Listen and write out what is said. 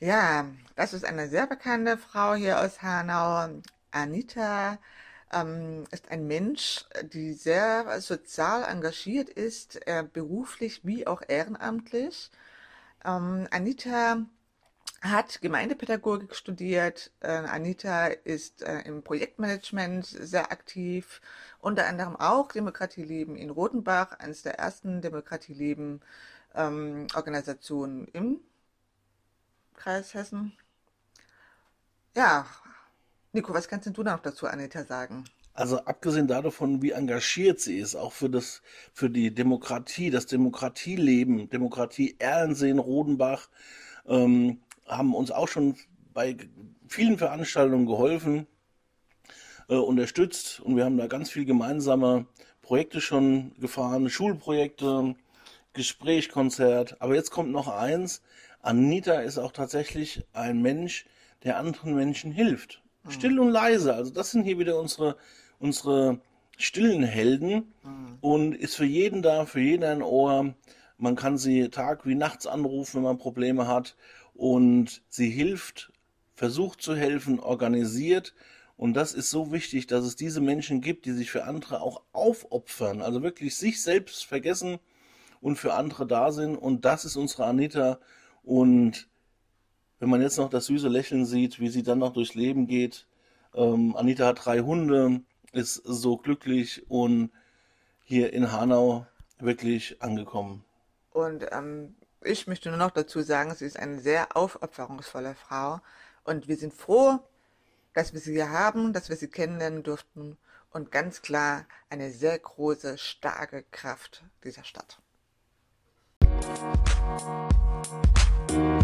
Ja, das ist eine sehr bekannte Frau hier aus Hanau. Anita ähm, ist ein Mensch, die sehr sozial engagiert ist, äh, beruflich wie auch ehrenamtlich. Ähm, Anita hat Gemeindepädagogik studiert. Äh, Anita ist äh, im Projektmanagement sehr aktiv, unter anderem auch Demokratieleben in Rotenbach, eines der ersten Demokratieleben ähm, Organisationen im Kreis Hessen. Ja, Nico, was kannst du noch dazu, Anita, sagen? Also abgesehen davon, wie engagiert sie ist, auch für das, für die Demokratie, das Demokratieleben, Demokratie Erlensee Rodenbach, ähm, haben uns auch schon bei vielen Veranstaltungen geholfen, äh, unterstützt und wir haben da ganz viel gemeinsame Projekte schon gefahren, Schulprojekte, Gesprächkonzert. Aber jetzt kommt noch eins. Anita ist auch tatsächlich ein Mensch, der anderen Menschen hilft. Mhm. Still und leise. Also das sind hier wieder unsere, unsere stillen Helden mhm. und ist für jeden da, für jeden ein Ohr. Man kann sie Tag wie nachts anrufen, wenn man Probleme hat. Und sie hilft, versucht zu helfen, organisiert. Und das ist so wichtig, dass es diese Menschen gibt, die sich für andere auch aufopfern. Also wirklich sich selbst vergessen und für andere da sind. Und das ist unsere Anita. Und wenn man jetzt noch das süße Lächeln sieht, wie sie dann noch durchs Leben geht. Ähm, Anita hat drei Hunde, ist so glücklich und hier in Hanau wirklich angekommen. Und ähm, ich möchte nur noch dazu sagen, sie ist eine sehr aufopferungsvolle Frau. Und wir sind froh, dass wir sie hier haben, dass wir sie kennenlernen durften. Und ganz klar eine sehr große, starke Kraft dieser Stadt. Thank you.